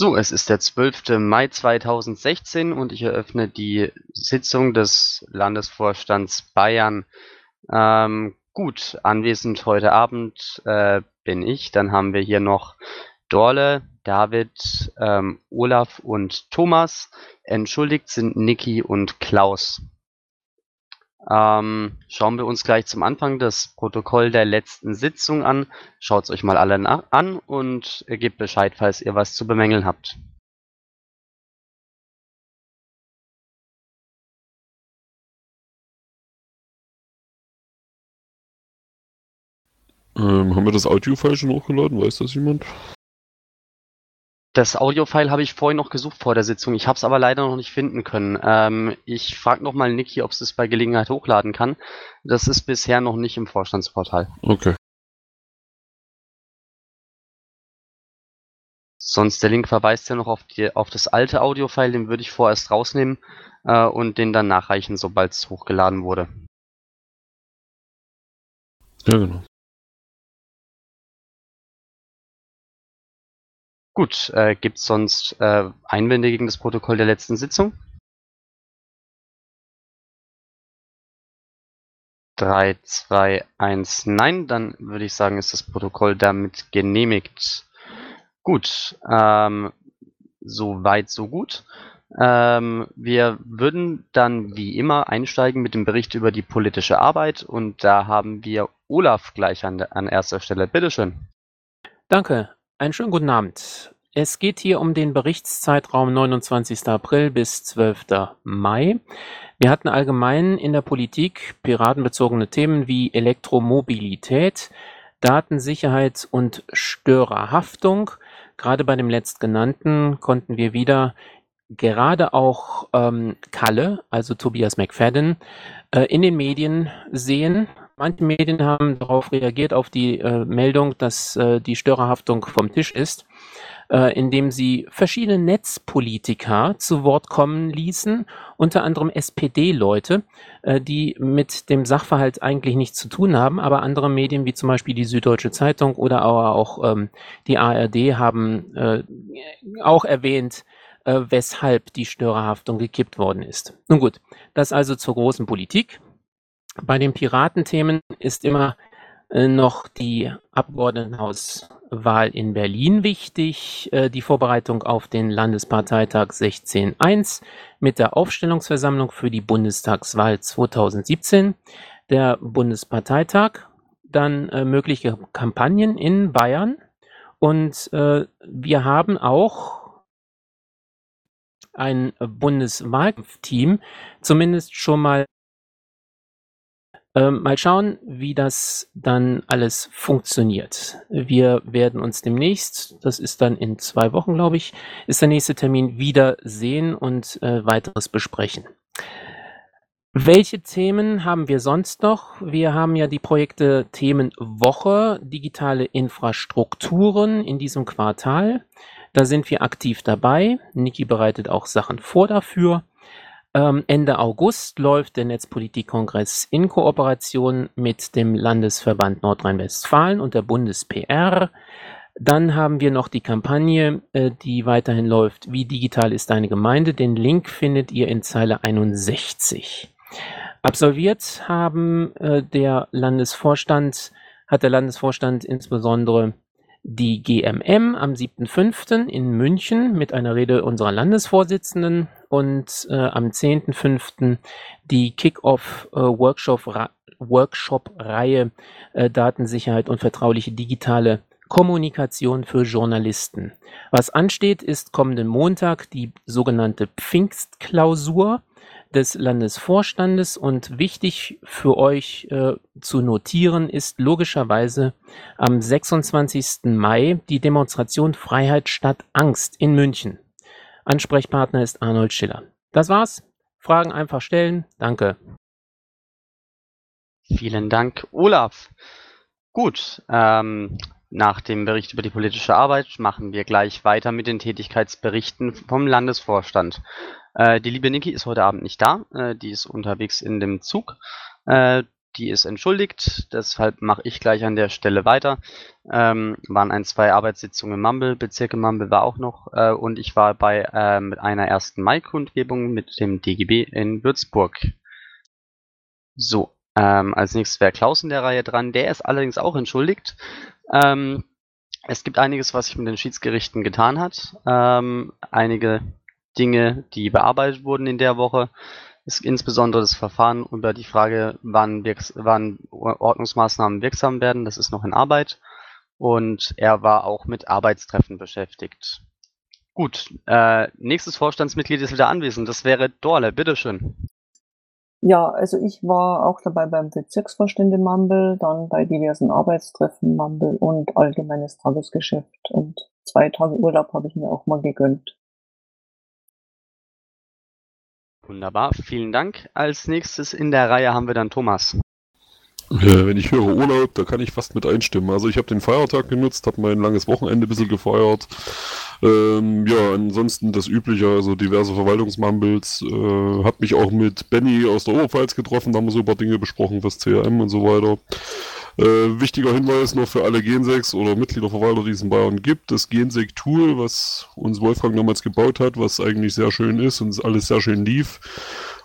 So, es ist der 12. Mai 2016 und ich eröffne die Sitzung des Landesvorstands Bayern. Ähm, gut, anwesend heute Abend äh, bin ich. Dann haben wir hier noch Dorle, David, ähm, Olaf und Thomas. Entschuldigt sind Niki und Klaus. Ähm, schauen wir uns gleich zum Anfang das Protokoll der letzten Sitzung an. Schaut es euch mal alle an und gebt Bescheid, falls ihr was zu bemängeln habt. Ähm, haben wir das Audio-File schon hochgeladen? Weiß das jemand? Das Audiofile habe ich vorhin noch gesucht vor der Sitzung. Ich habe es aber leider noch nicht finden können. Ähm, ich frage nochmal Niki, ob es das bei Gelegenheit hochladen kann. Das ist bisher noch nicht im Vorstandsportal. Okay. Sonst der Link verweist ja noch auf, die, auf das alte Audiofile, den würde ich vorerst rausnehmen äh, und den dann nachreichen, sobald es hochgeladen wurde. Ja, genau. Gut, äh, gibt es sonst äh, Einwände gegen das Protokoll der letzten Sitzung? 3, 2, 1, nein, dann würde ich sagen, ist das Protokoll damit genehmigt. Gut, ähm, so weit, so gut. Ähm, wir würden dann wie immer einsteigen mit dem Bericht über die politische Arbeit und da haben wir Olaf gleich an, an erster Stelle. Bitteschön. Danke. Einen schönen guten Abend. Es geht hier um den Berichtszeitraum 29. April bis 12. Mai. Wir hatten allgemein in der Politik piratenbezogene Themen wie Elektromobilität, Datensicherheit und Störerhaftung. Gerade bei dem letztgenannten konnten wir wieder gerade auch ähm, Kalle, also Tobias McFadden, äh, in den Medien sehen. Manche Medien haben darauf reagiert, auf die äh, Meldung, dass äh, die Störerhaftung vom Tisch ist, äh, indem sie verschiedene Netzpolitiker zu Wort kommen ließen, unter anderem SPD-Leute, äh, die mit dem Sachverhalt eigentlich nichts zu tun haben, aber andere Medien wie zum Beispiel die Süddeutsche Zeitung oder auch ähm, die ARD haben äh, auch erwähnt, äh, weshalb die Störerhaftung gekippt worden ist. Nun gut, das also zur großen Politik. Bei den Piratenthemen ist immer äh, noch die Abgeordnetenhauswahl in Berlin wichtig, äh, die Vorbereitung auf den Landesparteitag 16.1 mit der Aufstellungsversammlung für die Bundestagswahl 2017, der Bundesparteitag, dann äh, mögliche Kampagnen in Bayern. Und wir haben auch ein Bundeswahlteam zumindest schon mal ähm, mal schauen, wie das dann alles funktioniert. Wir werden uns demnächst, das ist dann in zwei Wochen, glaube ich, ist der nächste Termin, wieder sehen und äh, weiteres besprechen. Welche Themen haben wir sonst noch? Wir haben ja die Projekte Themenwoche, digitale Infrastrukturen in diesem Quartal. Da sind wir aktiv dabei. Niki bereitet auch Sachen vor dafür. Ähm, Ende August läuft der Netzpolitikkongress in Kooperation mit dem Landesverband Nordrhein-Westfalen und der BundesPR. Dann haben wir noch die Kampagne, äh, die weiterhin läuft. Wie digital ist deine Gemeinde? Den Link findet ihr in Zeile 61. Absolviert haben äh, der Landesvorstand, hat der Landesvorstand insbesondere die GMM am 7.5. in München mit einer Rede unserer Landesvorsitzenden und äh, am 10.5. die Kick-Off-Workshop-Reihe äh, Workshop äh, Datensicherheit und vertrauliche digitale Kommunikation für Journalisten. Was ansteht, ist kommenden Montag die sogenannte Pfingstklausur des Landesvorstandes und wichtig für euch äh, zu notieren ist logischerweise am 26. Mai die Demonstration Freiheit statt Angst in München. Ansprechpartner ist Arnold Schiller. Das war's. Fragen einfach stellen. Danke. Vielen Dank, Olaf. Gut, ähm, nach dem Bericht über die politische Arbeit machen wir gleich weiter mit den Tätigkeitsberichten vom Landesvorstand. Äh, die liebe Niki ist heute Abend nicht da, äh, die ist unterwegs in dem Zug. Äh, die ist entschuldigt, deshalb mache ich gleich an der Stelle weiter. Ähm, waren ein, zwei Arbeitssitzungen im Mumble, Bezirke Mumble war auch noch äh, und ich war bei äh, mit einer ersten Mai-Kundgebung mit dem DGB in Würzburg. So, ähm, als nächstes wäre Klaus in der Reihe dran. Der ist allerdings auch entschuldigt. Ähm, es gibt einiges, was sich mit den Schiedsgerichten getan hat. Ähm, einige Dinge, die bearbeitet wurden in der Woche ist insbesondere das Verfahren über die Frage, wann, wann Ordnungsmaßnahmen wirksam werden, das ist noch in Arbeit. Und er war auch mit Arbeitstreffen beschäftigt. Gut, äh, nächstes Vorstandsmitglied ist wieder anwesend. Das wäre Dorle, bitteschön. Ja, also ich war auch dabei beim Bezirksvorstand in Mambel, dann bei diversen Arbeitstreffen Mambel und allgemeines Tagesgeschäft. Und zwei Tage Urlaub habe ich mir auch mal gegönnt. Wunderbar, vielen Dank. Als nächstes in der Reihe haben wir dann Thomas. Wenn ich höre Urlaub, da kann ich fast mit einstimmen. Also ich habe den Feiertag genutzt, habe mein langes Wochenende ein bisschen gefeiert. Ähm, ja, ansonsten das Übliche, also diverse Verwaltungsmumbles. Äh, habe mich auch mit Benny aus der Oberpfalz getroffen, da haben wir so ein paar Dinge besprochen, was CRM und so weiter. Äh, wichtiger Hinweis noch für alle Gensex oder Mitgliederverwalter, die es in Bayern gibt. Das Gensec-Tool, was uns Wolfgang damals gebaut hat, was eigentlich sehr schön ist und alles sehr schön lief,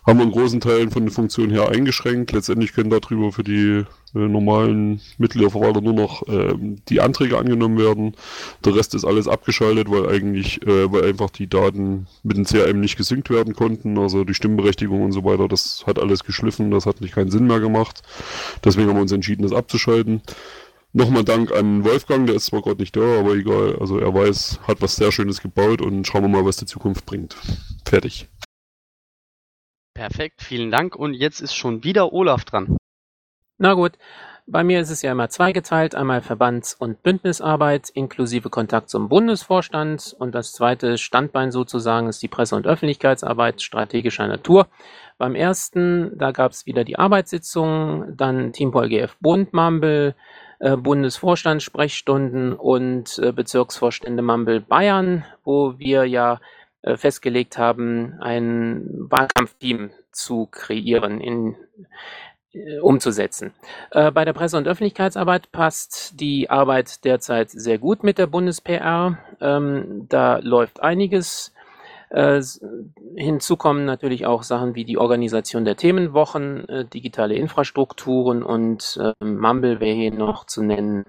haben wir in großen Teilen von den Funktionen her eingeschränkt. Letztendlich können darüber für die äh, normalen Mitgliederverwalter nur noch äh, die Anträge angenommen werden. Der Rest ist alles abgeschaltet, weil eigentlich, äh, weil einfach die Daten mit dem CRM nicht gesynkt werden konnten. Also die Stimmberechtigung und so weiter, das hat alles geschliffen, das hat nicht keinen Sinn mehr gemacht. Deswegen haben wir uns entschieden, das abzuschalten. Nochmal Dank an Wolfgang, der ist zwar gerade nicht da, aber egal. Also er weiß, hat was sehr Schönes gebaut und schauen wir mal, was die Zukunft bringt. Fertig. Perfekt, vielen Dank. Und jetzt ist schon wieder Olaf dran. Na gut, bei mir ist es ja immer zweigeteilt, einmal Verbands- und Bündnisarbeit inklusive Kontakt zum Bundesvorstand und das zweite Standbein sozusagen ist die Presse- und Öffentlichkeitsarbeit strategischer Natur. Beim ersten, da gab es wieder die Arbeitssitzung, dann Teampol GF Bund Mambel, äh, Bundesvorstand und äh, Bezirksvorstände Mambel Bayern, wo wir ja festgelegt haben, ein Wahlkampfteam zu kreieren, in, äh, umzusetzen. Äh, bei der Presse- und Öffentlichkeitsarbeit passt die Arbeit derzeit sehr gut mit der Bundes-PR. Ähm, da läuft einiges. Äh, hinzu kommen natürlich auch Sachen wie die Organisation der Themenwochen, äh, digitale Infrastrukturen und äh, Mumble wäre hier noch zu nennen,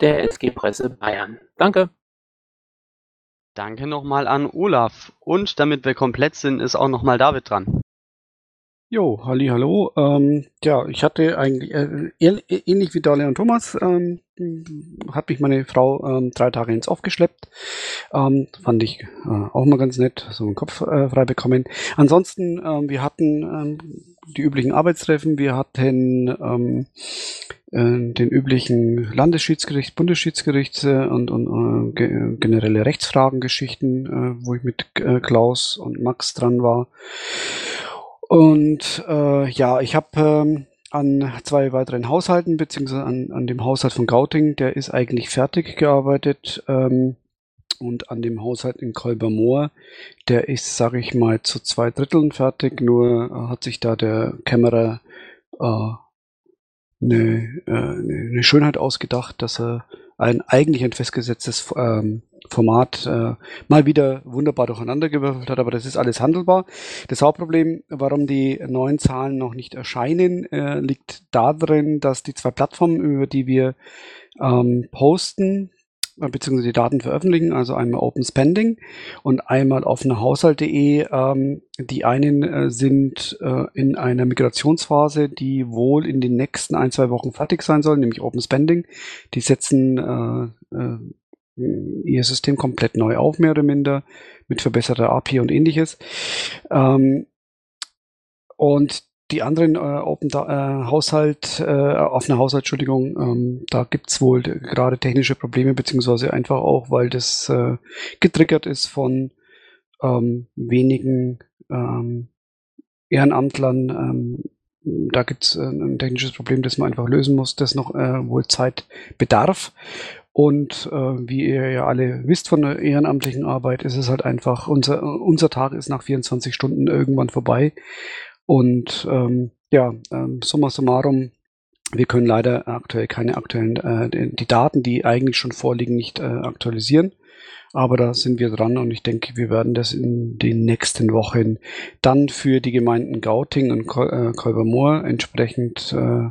der SG Presse Bayern. Danke. Danke nochmal an Olaf. Und damit wir komplett sind, ist auch nochmal David dran. Jo, halli, hallo. Ähm, ja, ich hatte eigentlich äh, ähnlich wie Dale und Thomas, ähm, hat mich meine Frau ähm, drei Tage ins Off geschleppt. Ähm, fand ich äh, auch mal ganz nett, so einen Kopf äh, frei bekommen. Ansonsten, ähm, wir hatten ähm, die üblichen Arbeitstreffen, wir hatten ähm, äh, den üblichen Landesschiedsgericht, Bundesschiedsgericht äh, und, und äh, generelle Rechtsfragengeschichten, äh, wo ich mit äh, Klaus und Max dran war. Und äh, ja, ich habe ähm, an zwei weiteren Haushalten, beziehungsweise an, an dem Haushalt von Gauting, der ist eigentlich fertig gearbeitet. Ähm, und an dem Haushalt in Kolbermoor, der ist, sage ich mal, zu zwei Dritteln fertig, nur äh, hat sich da der Kämmerer äh, eine, äh, eine Schönheit ausgedacht, dass er ein eigentlich ein festgesetztes ähm, Format äh, mal wieder wunderbar durcheinandergewürfelt hat, aber das ist alles handelbar. Das Hauptproblem, warum die neuen Zahlen noch nicht erscheinen, äh, liegt darin, dass die zwei Plattformen, über die wir ähm, posten, äh, beziehungsweise die Daten veröffentlichen, also einmal Open Spending und einmal offenehaushalt.de. Ähm, die einen äh, sind äh, in einer Migrationsphase, die wohl in den nächsten ein, zwei Wochen fertig sein soll, nämlich Open Spending. Die setzen äh, äh, ihr System komplett neu auf, mehr oder minder, mit verbesserter API und ähnliches. Ähm, und die anderen äh, Open äh, Haushalt, äh, offene Haushalt, Entschuldigung, ähm, da gibt's wohl gerade technische Probleme, beziehungsweise einfach auch, weil das äh, getriggert ist von ähm, wenigen ähm, Ehrenamtlern. Ähm, da gibt's äh, ein technisches Problem, das man einfach lösen muss, das noch äh, wohl Zeit bedarf. Und äh, wie ihr ja alle wisst von der ehrenamtlichen Arbeit, ist es halt einfach, unser, unser Tag ist nach 24 Stunden irgendwann vorbei. Und ähm, ja, ähm, summa summarum wir können leider aktuell keine aktuellen, äh, die Daten, die eigentlich schon vorliegen, nicht äh, aktualisieren. Aber da sind wir dran und ich denke, wir werden das in den nächsten Wochen dann für die Gemeinden Gauting und äh, Kolbermoor entsprechend äh,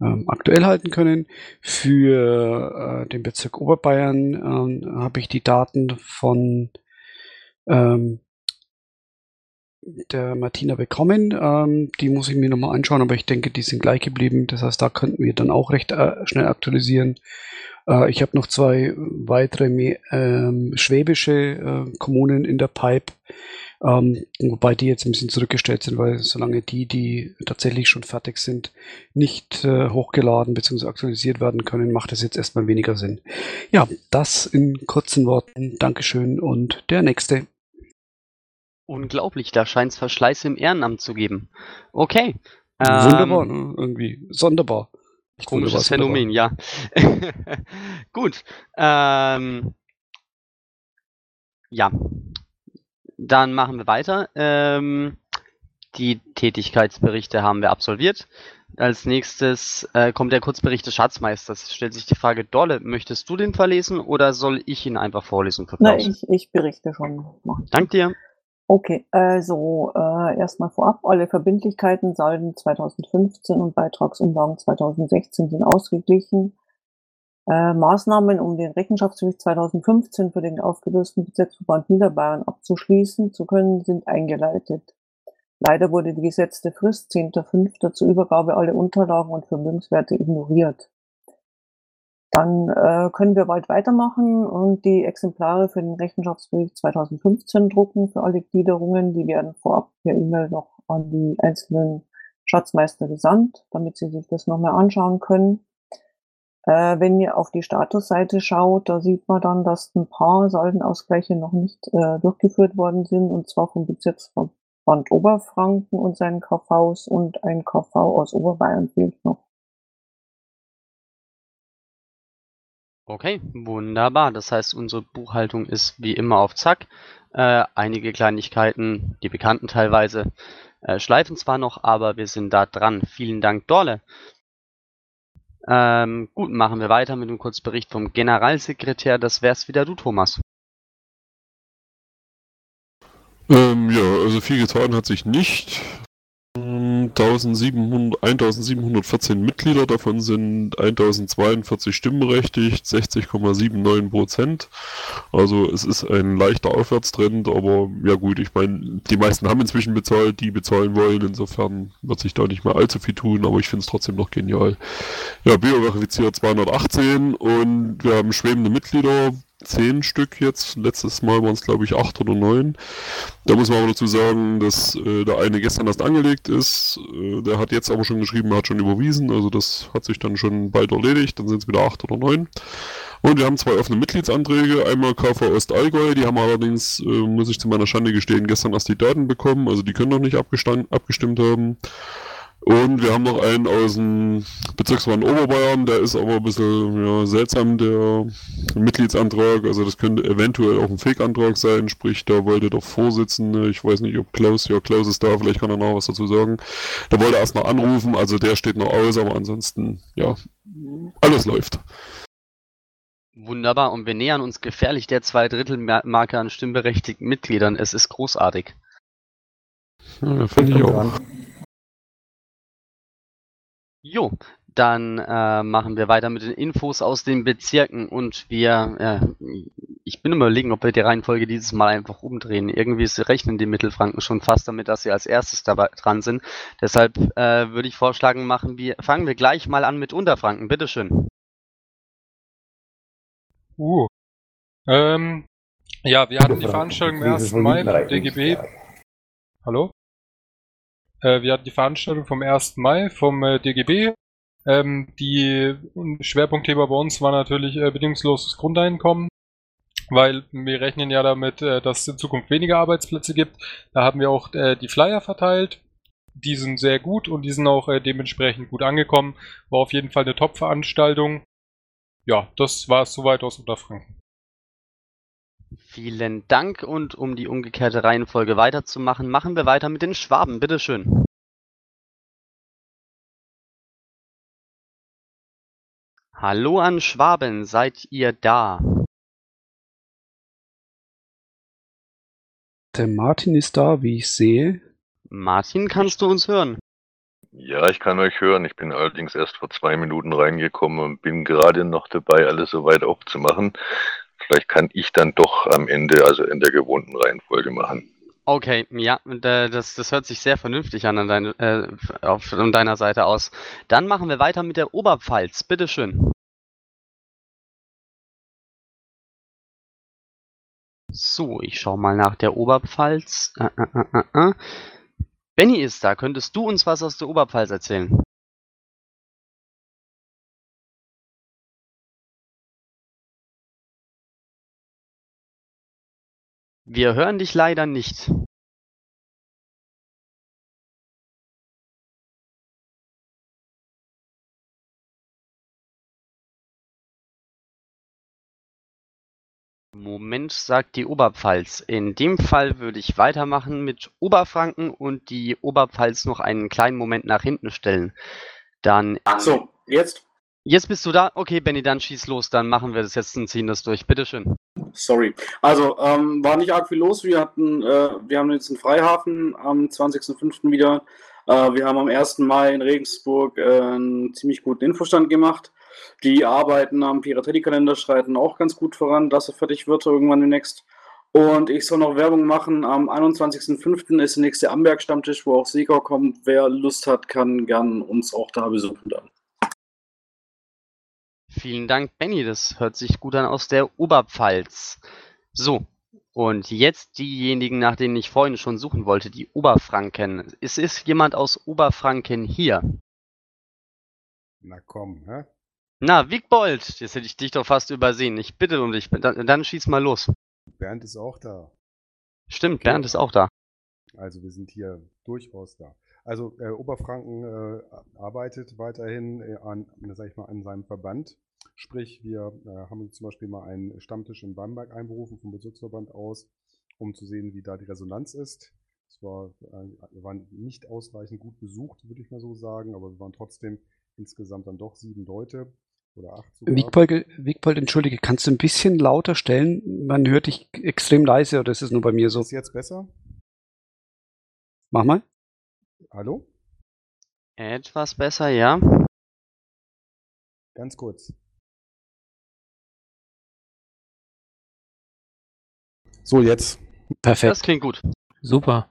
ähm, aktuell halten können. Für äh, den Bezirk Oberbayern äh, habe ich die Daten von ähm, der Martina bekommen. Ähm, die muss ich mir nochmal anschauen, aber ich denke, die sind gleich geblieben. Das heißt, da könnten wir dann auch recht äh, schnell aktualisieren. Äh, ich habe noch zwei weitere ähm, schwäbische äh, Kommunen in der Pipe, ähm, wobei die jetzt ein bisschen zurückgestellt sind, weil solange die, die tatsächlich schon fertig sind, nicht äh, hochgeladen bzw. aktualisiert werden können, macht es jetzt erstmal weniger Sinn. Ja, das in kurzen Worten. Dankeschön und der nächste. Unglaublich, da scheint es Verschleiß im Ehrenamt zu geben. Okay. Wunderbar, ähm, ne? irgendwie. Sonderbar. Komisches Phänomen, ja. Gut. Ähm, ja. Dann machen wir weiter. Ähm, die Tätigkeitsberichte haben wir absolviert. Als nächstes äh, kommt der Kurzbericht des Schatzmeisters. Stellt sich die Frage, Dolle, möchtest du den verlesen oder soll ich ihn einfach vorlesen? Für Nein, ich, ich berichte schon. Dank dir. Okay, also äh, erstmal vorab, alle Verbindlichkeiten, Salden 2015 und Beitragsumlagen 2016 sind ausgeglichen. Äh, Maßnahmen, um den Rechenschaftsbericht 2015 für den aufgelösten Bezirksverband Niederbayern abzuschließen zu können, sind eingeleitet. Leider wurde die gesetzte Frist 10.05. zur Übergabe aller Unterlagen und Vermögenswerte ignoriert. Dann äh, können wir bald weitermachen und die Exemplare für den Rechenschaftsbericht 2015 drucken für alle Gliederungen. Die werden vorab per E-Mail noch an die einzelnen Schatzmeister gesandt, damit sie sich das nochmal anschauen können. Äh, wenn ihr auf die Statusseite schaut, da sieht man dann, dass ein paar Saldenausgleiche noch nicht äh, durchgeführt worden sind, und zwar vom Bezirksverband Oberfranken und seinen KVs und ein KV aus Oberbayern fehlt noch. Okay, wunderbar. Das heißt, unsere Buchhaltung ist wie immer auf Zack. Äh, einige Kleinigkeiten, die bekannten teilweise, äh, schleifen zwar noch, aber wir sind da dran. Vielen Dank, Dorle. Ähm, gut, machen wir weiter mit einem Kurzbericht vom Generalsekretär. Das wär's wieder du, Thomas. Ähm, ja, also viel getan hat sich nicht. 1700, 1714 Mitglieder, davon sind 1042 stimmberechtigt, 60,79 Prozent. Also es ist ein leichter Aufwärtstrend, aber ja gut, ich meine, die meisten haben inzwischen bezahlt, die bezahlen wollen, insofern wird sich da nicht mehr allzu viel tun, aber ich finde es trotzdem noch genial. Ja, Bio-verifiziert 218 und wir haben schwebende Mitglieder, zehn Stück jetzt. Letztes Mal waren es, glaube ich, acht oder neun. Da muss man aber dazu sagen, dass äh, der eine gestern erst angelegt ist. Äh, der hat jetzt aber schon geschrieben, er hat schon überwiesen. Also das hat sich dann schon bald erledigt. Dann sind es wieder acht oder neun. Und wir haben zwei offene Mitgliedsanträge. Einmal KV Ostallgäu. Die haben allerdings, äh, muss ich zu meiner Schande gestehen, gestern erst die Daten bekommen. Also die können noch nicht abgestimmt haben. Und wir haben noch einen aus dem Bezirksverband Oberbayern, der ist aber ein bisschen ja, seltsam, der Mitgliedsantrag. Also das könnte eventuell auch ein Fake-Antrag sein, sprich, da wollte der Vorsitzende, ich weiß nicht, ob Klaus, ja, Klaus ist da, vielleicht kann er noch was dazu sagen. Da wollte er erst noch anrufen, also der steht noch aus, aber ansonsten, ja, alles läuft. Wunderbar, und wir nähern uns gefährlich der Zweidrittelmarke an stimmberechtigten Mitgliedern. Es ist großartig. Ja, finde ich auch. Jo, dann äh, machen wir weiter mit den Infos aus den Bezirken und wir, äh, ich bin überlegen, ob wir die Reihenfolge dieses Mal einfach umdrehen. Irgendwie rechnen die Mittelfranken schon fast damit, dass sie als erstes dabei dran sind. Deshalb äh, würde ich vorschlagen, machen wir, fangen wir gleich mal an mit Unterfranken. Bitteschön. Uh. Ähm, ja, wir hatten die Veranstaltung am 1. Mai vom DGB. Hallo? Äh, wir hatten die Veranstaltung vom 1. Mai vom äh, DGB. Ähm, die Schwerpunktthema bei uns war natürlich äh, bedingungsloses Grundeinkommen, weil wir rechnen ja damit, äh, dass es in Zukunft weniger Arbeitsplätze gibt. Da haben wir auch äh, die Flyer verteilt. Die sind sehr gut und die sind auch dementsprechend gut angekommen. War auf jeden Fall eine Top-Veranstaltung. Ja, das war es soweit aus Unterfranken. Vielen Dank und um die umgekehrte Reihenfolge weiterzumachen, machen wir weiter mit den Schwaben. Bitteschön. Hallo an Schwaben, seid ihr da? Der Martin ist da, wie ich sehe. Martin, kannst du uns hören? Ja, ich kann euch hören. Ich bin allerdings erst vor zwei Minuten reingekommen und bin gerade noch dabei, alles soweit aufzumachen. Vielleicht kann ich dann doch am Ende, also in der gewohnten Reihenfolge machen. Okay, ja, das, das hört sich sehr vernünftig an, an, dein, äh, auf, von deiner Seite aus. Dann machen wir weiter mit der Oberpfalz. Bitteschön. So, ich schaue mal nach der Oberpfalz. Äh, äh, äh, äh, äh. Benny ist da. Könntest du uns was aus der Oberpfalz erzählen? Wir hören dich leider nicht. Moment, sagt die Oberpfalz. In dem Fall würde ich weitermachen mit Oberfranken und die Oberpfalz noch einen kleinen Moment nach hinten stellen. Dann. Ach so, jetzt? Jetzt bist du da? Okay, Benny, dann schieß los. Dann machen wir das jetzt und ziehen das durch. Bitteschön. Sorry. Also, ähm, war nicht arg viel los. Wir hatten, äh, wir haben jetzt einen Freihafen am 20.05. wieder. Äh, wir haben am 1. Mai in Regensburg äh, einen ziemlich guten Infostand gemacht. Die Arbeiten am Piraterie-Kalender schreiten auch ganz gut voran, dass er fertig wird irgendwann demnächst. Und ich soll noch Werbung machen. Am 21.05. ist der nächste Amberg-Stammtisch, wo auch Sieger kommt. Wer Lust hat, kann gern uns auch da besuchen dann. Vielen Dank, Benny. Das hört sich gut an aus der Oberpfalz. So, und jetzt diejenigen, nach denen ich vorhin schon suchen wollte, die Oberfranken. Ist, ist jemand aus Oberfranken hier? Na komm, hä? Na, Wigbold, jetzt hätte ich dich doch fast übersehen. Ich bitte um dich, dann, dann schieß mal los. Bernd ist auch da. Stimmt, okay. Bernd ist auch da. Also wir sind hier durchaus da. Also äh, Oberfranken äh, arbeitet weiterhin äh, an, sag ich mal, an seinem Verband. Sprich, wir äh, haben zum Beispiel mal einen Stammtisch in Bamberg einberufen vom Bezirksverband aus, um zu sehen, wie da die Resonanz ist. Es war, äh, wir waren nicht ausreichend gut besucht, würde ich mal so sagen, aber wir waren trotzdem insgesamt dann doch sieben Leute oder acht sogar. Wiegpold, Wiegpold, entschuldige, kannst du ein bisschen lauter stellen? Man hört dich extrem leise oder ist es nur bei mir so? Ist jetzt besser? Mach mal. Hallo? Etwas besser, ja. Ganz kurz. So, jetzt. Perfekt. Das klingt gut. Super.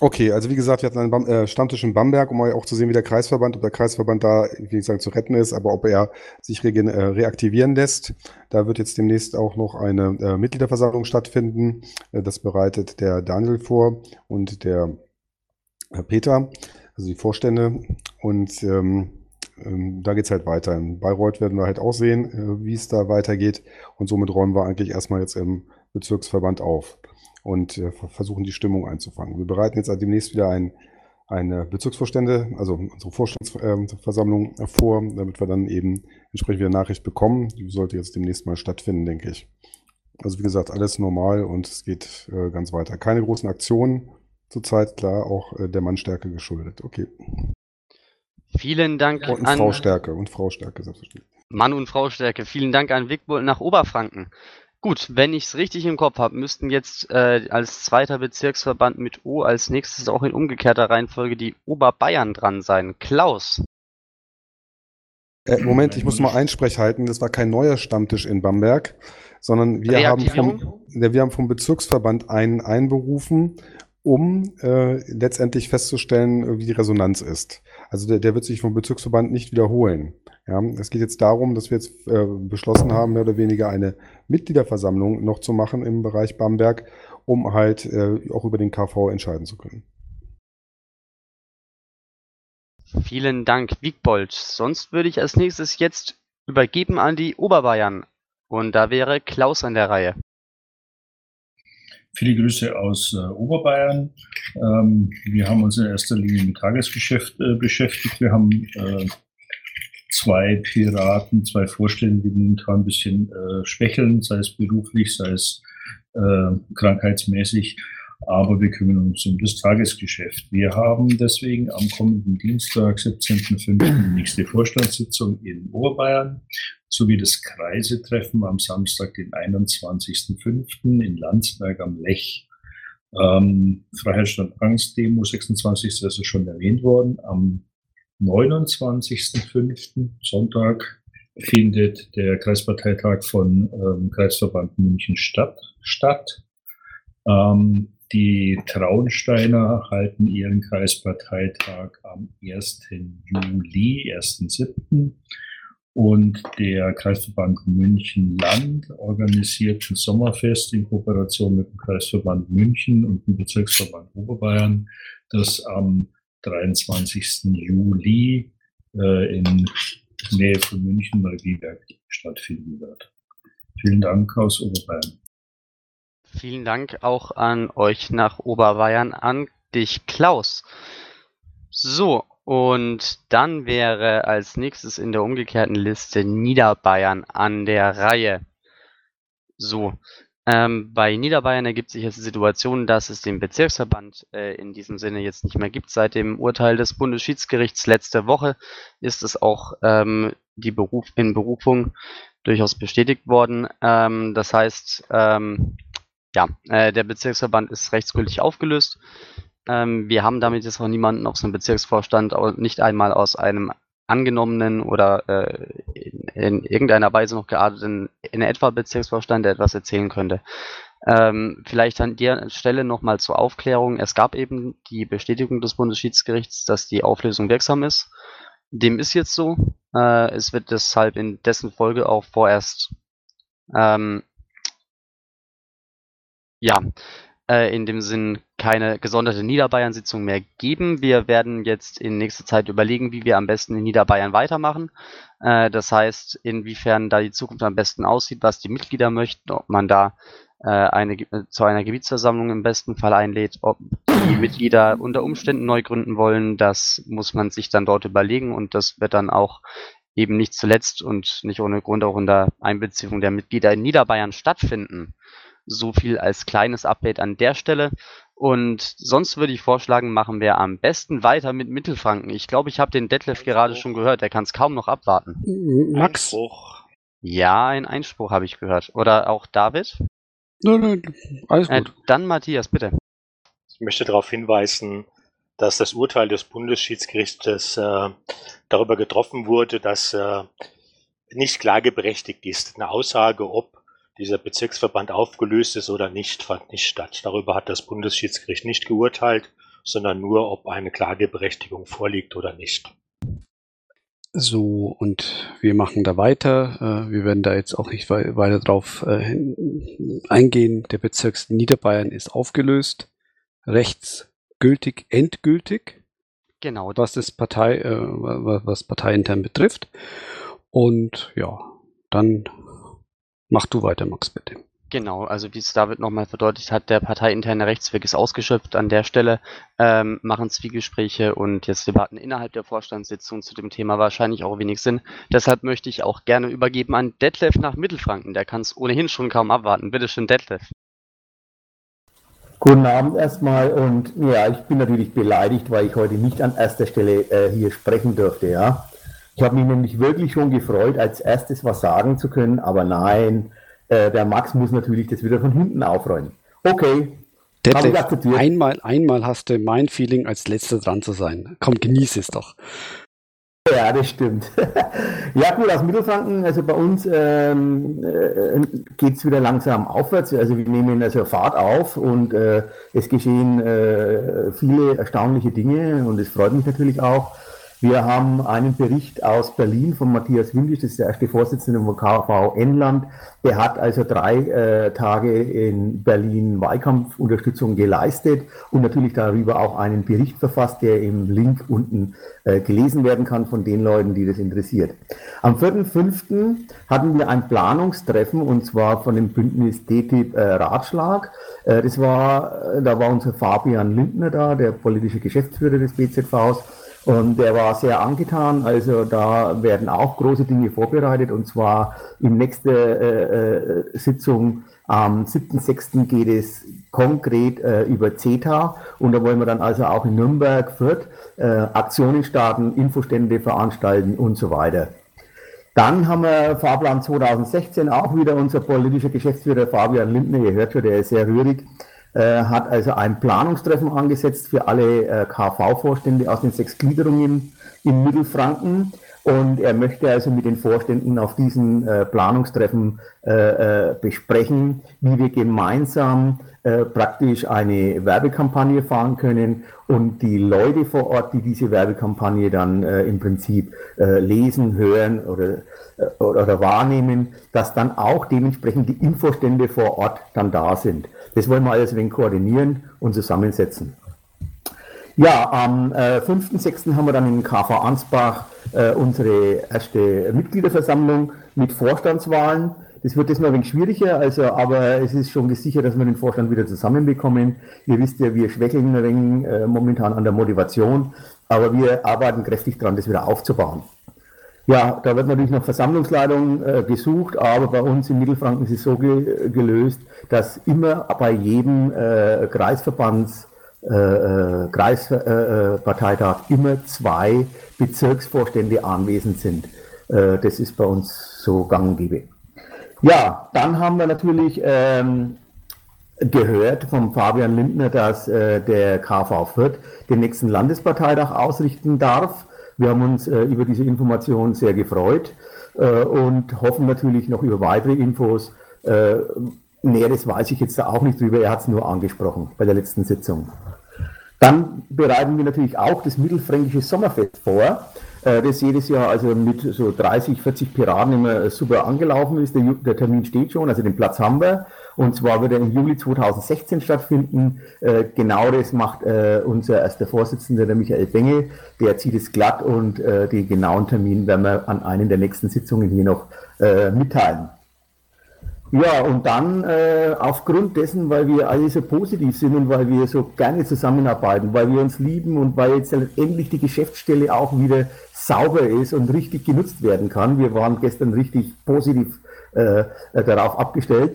Okay, also wie gesagt, wir hatten einen Bam äh, Stammtisch in Bamberg, um auch zu sehen, wie der Kreisverband, ob der Kreisverband da, wie ich sagen, zu retten ist, aber ob er sich re äh, reaktivieren lässt. Da wird jetzt demnächst auch noch eine äh, Mitgliederversammlung stattfinden. Äh, das bereitet der Daniel vor und der Herr Peter, also die Vorstände. Und ähm, ähm, da geht's halt weiter. In Bayreuth werden wir halt auch sehen, äh, wie es da weitergeht. Und somit räumen wir eigentlich erstmal jetzt im Bezirksverband auf und äh, versuchen die Stimmung einzufangen. Wir bereiten jetzt demnächst wieder ein, eine Bezirksvorstände, also unsere Vorstandsversammlung äh, vor, damit wir dann eben entsprechend wieder Nachricht bekommen. Die sollte jetzt demnächst mal stattfinden, denke ich. Also wie gesagt, alles normal und es geht äh, ganz weiter. Keine großen Aktionen zurzeit, klar, auch der Mannstärke geschuldet. Okay. Vielen Dank und an Fraustärke und Fraustärke selbstverständlich. Mann und Fraustärke. Vielen Dank an Wickbold nach Oberfranken. Gut, wenn ich es richtig im Kopf habe, müssten jetzt äh, als zweiter Bezirksverband mit O als nächstes auch in umgekehrter Reihenfolge die Oberbayern dran sein. Klaus. Äh, Moment, ich muss mal Einsprech halten. Das war kein neuer Stammtisch in Bamberg, sondern wir haben, vom, wir haben vom Bezirksverband einen einberufen, um äh, letztendlich festzustellen, wie die Resonanz ist. Also der, der wird sich vom Bezirksverband nicht wiederholen. Ja, es geht jetzt darum, dass wir jetzt äh, beschlossen haben, mehr oder weniger eine Mitgliederversammlung noch zu machen im Bereich Bamberg, um halt äh, auch über den KV entscheiden zu können. Vielen Dank, Wiegbold. Sonst würde ich als nächstes jetzt übergeben an die Oberbayern. Und da wäre Klaus an der Reihe. Viele Grüße aus äh, Oberbayern. Ähm, wir haben uns in erster Linie mit Tagesgeschäft äh, beschäftigt. Wir haben äh, zwei Piraten, zwei Vorstände, die momentan ein bisschen äh, schwächeln, sei es beruflich, sei es äh, krankheitsmäßig. aber wir kümmern uns um das Tagesgeschäft. Wir haben deswegen am kommenden Dienstag, 17.05. die nächste Vorstandssitzung in Oberbayern sowie das Kreisetreffen am Samstag, den 21.05. in Landsberg am Lech. Ähm, Freiheitsstand Angst Demo 26. Das ist schon erwähnt worden. Am 29.05. Sonntag findet der Kreisparteitag von ähm, Kreisverband München statt. statt. Ähm, die Traunsteiner halten ihren Kreisparteitag am 1. Juli, 1.7. Und der Kreisverband München Land organisiert ein Sommerfest in Kooperation mit dem Kreisverband München und dem Bezirksverband Oberbayern, das am 23. Juli äh, in Nähe von München bei Wieberg stattfinden wird. Vielen Dank aus Oberbayern. Vielen Dank auch an euch nach Oberbayern, an dich Klaus. So, und dann wäre als nächstes in der umgekehrten Liste Niederbayern an der Reihe. So, ähm, bei Niederbayern ergibt sich jetzt die Situation, dass es den Bezirksverband äh, in diesem Sinne jetzt nicht mehr gibt. Seit dem Urteil des Bundesschiedsgerichts letzte Woche ist es auch ähm, die Beruf in Berufung durchaus bestätigt worden. Ähm, das heißt, ähm, ja, äh, der Bezirksverband ist rechtsgültig aufgelöst. Ähm, wir haben damit jetzt auch niemanden auf so einem Bezirksvorstand, nicht einmal aus einem angenommenen oder äh, in, in, irgendeiner Weise noch gearteten in etwa Bezirksvorstand, der etwas erzählen könnte. Ähm, vielleicht an der Stelle nochmal zur Aufklärung. Es gab eben die Bestätigung des Bundesschiedsgerichts, dass die Auflösung wirksam ist. Dem ist jetzt so. Äh, es wird deshalb in dessen Folge auch vorerst ähm, ja, äh, in dem Sinn keine gesonderte Niederbayern-Sitzung mehr geben. Wir werden jetzt in nächster Zeit überlegen, wie wir am besten in Niederbayern weitermachen. Äh, das heißt, inwiefern da die Zukunft am besten aussieht, was die Mitglieder möchten, ob man da äh, eine, äh, zu einer Gebietsversammlung im besten Fall einlädt, ob die Mitglieder unter Umständen neu gründen wollen, das muss man sich dann dort überlegen und das wird dann auch eben nicht zuletzt und nicht ohne Grund auch unter Einbeziehung der Mitglieder in Niederbayern stattfinden. So viel als kleines Update an der Stelle. Und sonst würde ich vorschlagen, machen wir am besten weiter mit Mittelfranken. Ich glaube, ich habe den Detlef gerade schon gehört. Der kann es kaum noch abwarten. Max? Einspruch. Ja, ein Einspruch habe ich gehört. Oder auch David? Nein, nein, alles Äh, gut. dann Matthias, bitte. Ich möchte darauf hinweisen, dass das Urteil des Bundesschiedsgerichtes äh, darüber getroffen wurde, dass äh, nicht klageberechtigt ist. Eine Aussage, ob dieser Bezirksverband aufgelöst ist oder nicht, fand nicht statt. Darüber hat das Bundesschiedsgericht nicht geurteilt, sondern nur, ob eine Klageberechtigung vorliegt oder nicht. So, und wir machen da weiter. Äh, wir werden da jetzt auch nicht wei weiter drauf äh, eingehen. Der Bezirks Niederbayern ist aufgelöst. Rechtsgültig, endgültig, Genau. was das Partei, äh, wa- was parteiintern betrifft. Und ja, dann mach du weiter, Max, bitte. Genau, also wie es David nochmal verdeutlicht hat, der parteiinterne Rechtsweg ist ausgeschöpft. An der Stelle ähm, machen Zwiegespräche und jetzt Debatten innerhalb der Vorstandssitzung zu dem Thema wahrscheinlich auch wenig Sinn. Deshalb möchte ich auch gerne übergeben an Detlef nach Mittelfranken. Der kann es ohnehin schon kaum abwarten. Bitte schön, Detlef. Guten Abend erstmal und ja, ich bin natürlich beleidigt, weil ich heute nicht an erster Stelle äh, hier sprechen durfte, ja. Ich habe mich nämlich wirklich schon gefreut, als erstes was sagen zu können, aber nein, äh, der Max muss natürlich das wieder von hinten aufräumen. Okay, Detlef, einmal, einmal hast du mein Feeling, als letzter dran zu sein. Komm, genieß es doch. Ja, das stimmt. ja gut, aus Mittelfranken, also bei uns ähm, äh, geht es wieder langsam aufwärts. Also wir nehmen also Fahrt auf und äh, es geschehen äh, viele erstaunliche Dinge und es freut mich natürlich auch. Wir haben einen Bericht aus Berlin von Matthias Windisch, das ist der erste Vorsitzende vom KV-N-Land. Der hat also drei äh, Tage in Berlin Wahlkampfunterstützung geleistet und natürlich darüber auch einen Bericht verfasst, der im Link unten äh, gelesen werden kann von den Leuten, die das interessiert. Am 4.5. hatten wir ein Planungstreffen und zwar von dem Bündnis DTIP äh, Ratschlag. Äh, das war, äh, da war unser Fabian Lindner da, der politische Geschäftsführer des BZVs. Und er war sehr angetan. Also da werden auch große Dinge vorbereitet. Und zwar in nächster äh, äh, Sitzung am 7.6. geht es konkret äh, über CETA. Und da wollen wir dann also auch in Nürnberg, Fürth, äh, Aktionen starten, Infostände veranstalten und so weiter. Dann haben wir Fahrplan 2016 auch wieder unser politischer Geschäftsführer Fabian Lindner, ihr hört schon, der ist sehr rührig, hat also ein Planungstreffen angesetzt für alle äh, KV-Vorstände aus den sechs Gliederungen in Mittelfranken. Und er möchte also mit den Vorständen auf diesen äh, Planungstreffen äh, äh, besprechen, wie wir gemeinsam äh, praktisch eine Werbekampagne fahren können und die Leute vor Ort, die diese Werbekampagne dann äh, im Prinzip äh, lesen, hören oder, oder wahrnehmen, dass dann auch dementsprechend die Infostände vor Ort dann da sind. Das wollen wir alles ein wenig koordinieren und zusammensetzen. Ja, am äh, 5.6. haben wir dann in KV Ansbach äh, unsere erste Mitgliederversammlung mit Vorstandswahlen. Das wird jetzt noch ein wenig schwieriger, also, aber es ist schon gesichert, dass wir den Vorstand wieder zusammenbekommen. Ihr wisst ja, wir schwächeln ein wenig äh, momentan an der Motivation, aber wir arbeiten kräftig daran, das wieder aufzubauen. Ja, da wird natürlich noch Versammlungsleitung äh, gesucht, aber bei uns in Mittelfranken ist es so ge gelöst, dass immer bei jedem äh, Kreisverbands äh, äh Kreisparteitag äh, immer zwei Bezirksvorstände anwesend sind. Äh, das ist bei uns so gang und gäbe. Ja, dann haben wir natürlich ähm, gehört vom Fabian Lindner, dass äh, der KV Fürth den nächsten Landesparteitag ausrichten darf. Wir haben uns äh, über diese Information sehr gefreut äh, und hoffen natürlich noch über weitere Infos. Äh, Näheres weiß ich jetzt da auch nicht drüber, er hat es nur angesprochen bei der letzten Sitzung. Dann bereiten wir natürlich auch das Mittelfränkische Sommerfest vor, das jedes Jahr also mit so 30, 40 Piraten immer super angelaufen ist. Der, der Termin steht schon, also den Platz haben wir. Und zwar wird er im Juli 2016 stattfinden. Äh, genau das macht äh, unser erster Vorsitzender, der Michael Bengel. Der zieht es glatt und äh, die genauen Termine werden wir an einen der nächsten Sitzungen hier noch äh, mitteilen. Ja, und dann äh, aufgrund dessen, weil wir alle so positiv sind und weil wir so gerne zusammenarbeiten, weil wir uns lieben und weil jetzt endlich die Geschäftsstelle auch wieder sauber ist und richtig genutzt werden kann. Wir waren gestern richtig positiv äh, darauf abgestellt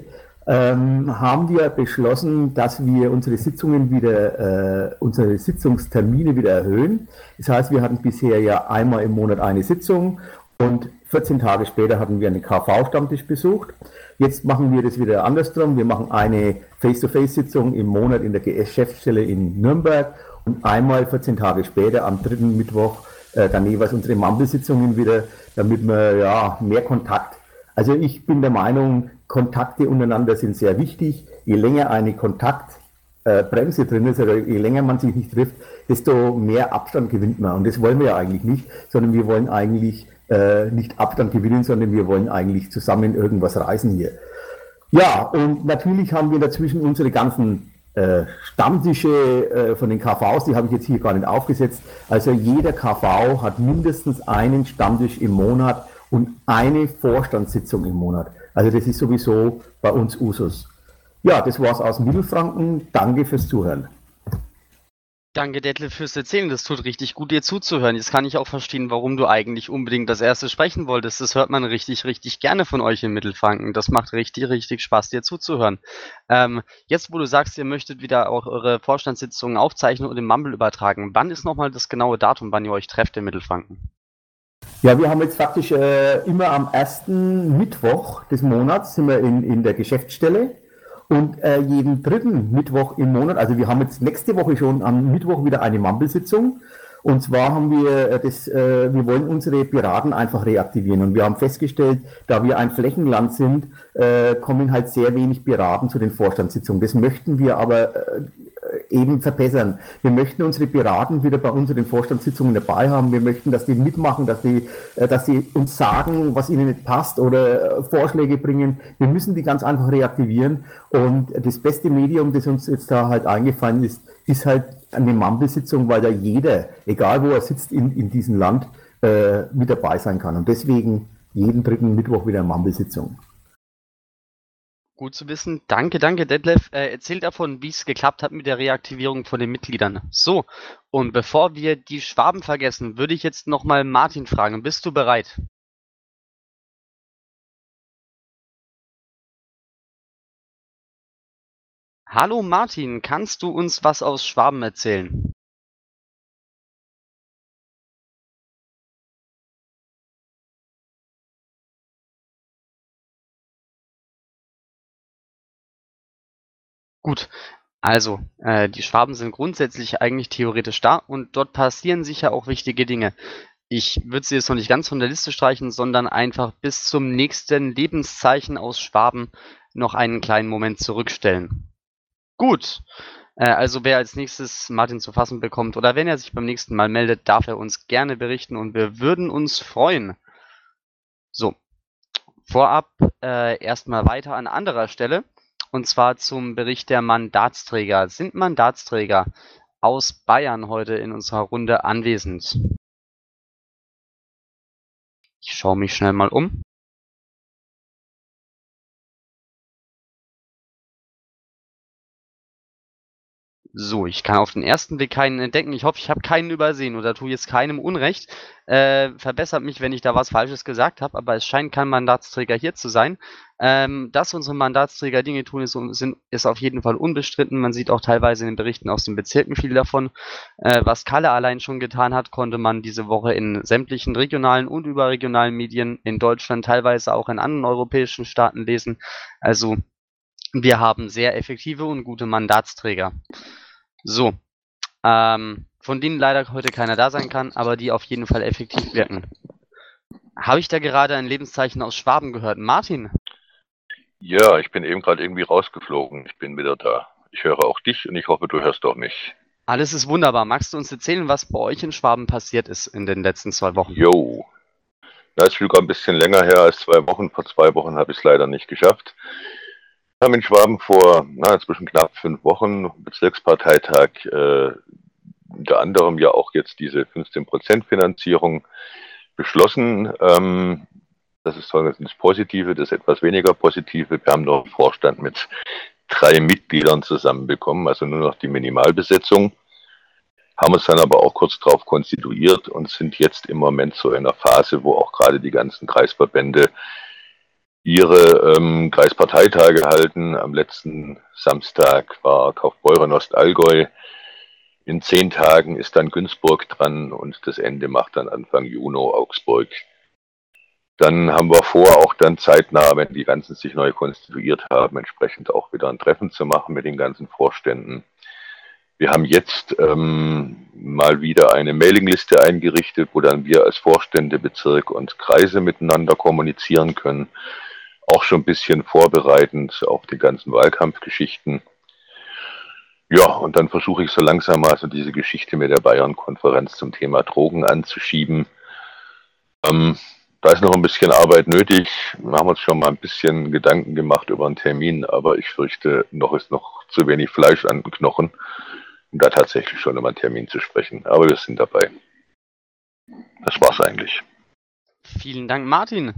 ähm, haben wir beschlossen, dass wir unsere Sitzungen wieder, äh, unsere Sitzungstermine wieder erhöhen. Das heißt, wir hatten bisher ja einmal im Monat eine Sitzung und 14 Tage später hatten wir einen KV-Stammtisch besucht. Jetzt machen wir das wieder andersrum. Wir machen eine Face-to-Face-Sitzung im Monat in der Geschäftsstelle in Nürnberg und einmal 14 Tage später am dritten Mittwoch äh, dann jeweils unsere Mumble-Sitzungen wieder, damit wir ja mehr Kontakt. Also ich bin der Meinung, Kontakte untereinander sind sehr wichtig. Je länger eine Kontaktbremse äh, drin ist, oder je länger man sich nicht trifft, desto mehr Abstand gewinnt man. Und das wollen wir ja eigentlich nicht, sondern wir wollen eigentlich äh, nicht Abstand gewinnen, sondern wir wollen eigentlich zusammen irgendwas reißen hier. Ja, und natürlich haben wir dazwischen unsere ganzen äh, Stammtische äh, von den KVs, die habe ich jetzt hier gar nicht aufgesetzt. Also jeder KV hat mindestens einen Stammtisch im Monat und eine Vorstandssitzung im Monat. Also das ist sowieso bei uns Usus. Ja, das war's aus Mittelfranken. Danke fürs Zuhören. Danke, Detlef, fürs Erzählen. Das tut richtig gut, dir zuzuhören. Jetzt kann ich auch verstehen, warum du eigentlich unbedingt das erste sprechen wolltest. Das hört man richtig, richtig gerne von euch in Mittelfranken. Das macht richtig, richtig Spaß, dir zuzuhören. Ähm, jetzt, wo du sagst, ihr möchtet wieder auch eure Vorstandssitzungen aufzeichnen und im Mumble übertragen, wann ist nochmal das genaue Datum, wann ihr euch trefft in Mittelfranken? Ja, wir haben jetzt faktisch äh, immer am ersten Mittwoch des Monats sind wir in, in der Geschäftsstelle und äh, jeden dritten Mittwoch im Monat, also wir haben jetzt nächste Woche schon am Mittwoch wieder eine Mampelsitzung und zwar haben wir äh, das, äh, wir wollen unsere Piraten einfach reaktivieren. Und wir haben festgestellt, da wir ein Flächenland sind, äh, kommen halt sehr wenig Piraten zu den Vorstandssitzungen. Das möchten wir aber äh, eben verbessern. Wir möchten unsere Piraten wieder bei unseren Vorstandssitzungen dabei haben. Wir möchten, dass die mitmachen, dass die, äh, dass sie uns sagen, was ihnen nicht passt oder äh, Vorschläge bringen. Wir müssen die ganz einfach reaktivieren. Und das beste Medium, das uns jetzt da halt eingefallen ist, ist halt eine Mumble-Sitzung, weil da jeder, egal wo er sitzt in, in diesem Land, äh, mit dabei sein kann. Und deswegen jeden dritten Mittwoch wieder eine Mumble-Sitzung. Gut zu wissen. Danke, danke, Detlef. Äh, erzähl davon, wie es geklappt hat mit der Reaktivierung von den Mitgliedern. So, und bevor wir die Schwaben vergessen, würde ich jetzt nochmal Martin fragen. Bist du bereit? Hallo Martin, kannst du uns was aus Schwaben erzählen? Gut, also, äh, die Schwaben sind grundsätzlich eigentlich theoretisch da und dort passieren sicher auch wichtige Dinge. Ich würde sie jetzt noch nicht ganz von der Liste streichen, sondern einfach bis zum nächsten Lebenszeichen aus Schwaben noch einen kleinen Moment zurückstellen. Gut, äh, also wer als nächstes Martin zu fassen bekommt oder wenn er sich beim nächsten Mal meldet, darf er uns gerne berichten und wir würden uns freuen. So, vorab äh, erstmal weiter an anderer Stelle und zwar zum Bericht der Mandatsträger. Sind Mandatsträger aus Bayern heute in unserer Runde anwesend? Ich schaue mich schnell mal um. So, ich kann auf den ersten Blick keinen entdecken. Ich hoffe, ich habe keinen übersehen oder tue jetzt keinem Unrecht. Äh, verbessert mich, wenn ich da was Falsches gesagt habe, aber es scheint kein Mandatsträger hier zu sein. Ähm, dass unsere Mandatsträger Dinge tun, ist, sind, ist auf jeden Fall unbestritten. Man sieht auch teilweise in den Berichten aus den Bezirken viel davon. Äh, was Kalle allein schon getan hat, konnte man diese Woche in sämtlichen regionalen und überregionalen Medien in Deutschland, teilweise auch in anderen europäischen Staaten lesen. Also wir haben sehr effektive und gute Mandatsträger. So. Ähm, von denen leider heute keiner da sein kann, aber die auf jeden Fall effektiv wirken. Habe ich da gerade ein Lebenszeichen aus Schwaben gehört? Martin? Ja, ich bin eben gerade irgendwie rausgeflogen. Ich bin wieder da. Ich höre auch dich und ich hoffe, du hörst auch mich. Alles ist wunderbar. Magst du uns erzählen, was bei euch in Schwaben passiert ist in den letzten zwei Wochen? Jo. Das ist sogar ein bisschen länger her als zwei Wochen. Vor zwei Wochen habe ich es leider nicht geschafft. Wir haben in Schwaben vor na, inzwischen knapp fünf Wochen Bezirksparteitag äh, unter anderem ja auch jetzt diese 15% Finanzierung beschlossen. Ähm, das ist das Positive, das etwas weniger Positive. Wir haben noch einen Vorstand mit drei Mitgliedern zusammenbekommen, also nur noch die Minimalbesetzung. Haben uns dann aber auch kurz darauf konstituiert und sind jetzt im Moment so in einer Phase, wo auch gerade die ganzen Kreisverbände ihre ähm, Kreisparteitage halten. Am letzten Samstag war Kaufbeuren Ostallgäu. In zehn Tagen ist dann Günzburg dran und das Ende macht dann Anfang Juni Augsburg. Dann haben wir vor, auch dann zeitnah, wenn die ganzen sich neu konstituiert haben, entsprechend auch wieder ein Treffen zu machen mit den ganzen Vorständen. Wir haben jetzt ähm, mal wieder eine Mailingliste eingerichtet, wo dann wir als Vorstände, Bezirk und Kreise miteinander kommunizieren können auch schon ein bisschen vorbereitend auf die ganzen Wahlkampfgeschichten. Ja, und dann versuche ich so langsam mal so diese Geschichte mit der Bayern-Konferenz zum Thema Drogen anzuschieben. Ähm, da ist noch ein bisschen Arbeit nötig. Wir haben uns schon mal ein bisschen Gedanken gemacht über einen Termin, aber ich fürchte, noch ist noch zu wenig Fleisch an den Knochen, um da tatsächlich schon über einen Termin zu sprechen. Aber wir sind dabei. Das war's eigentlich. Vielen Dank, Martin.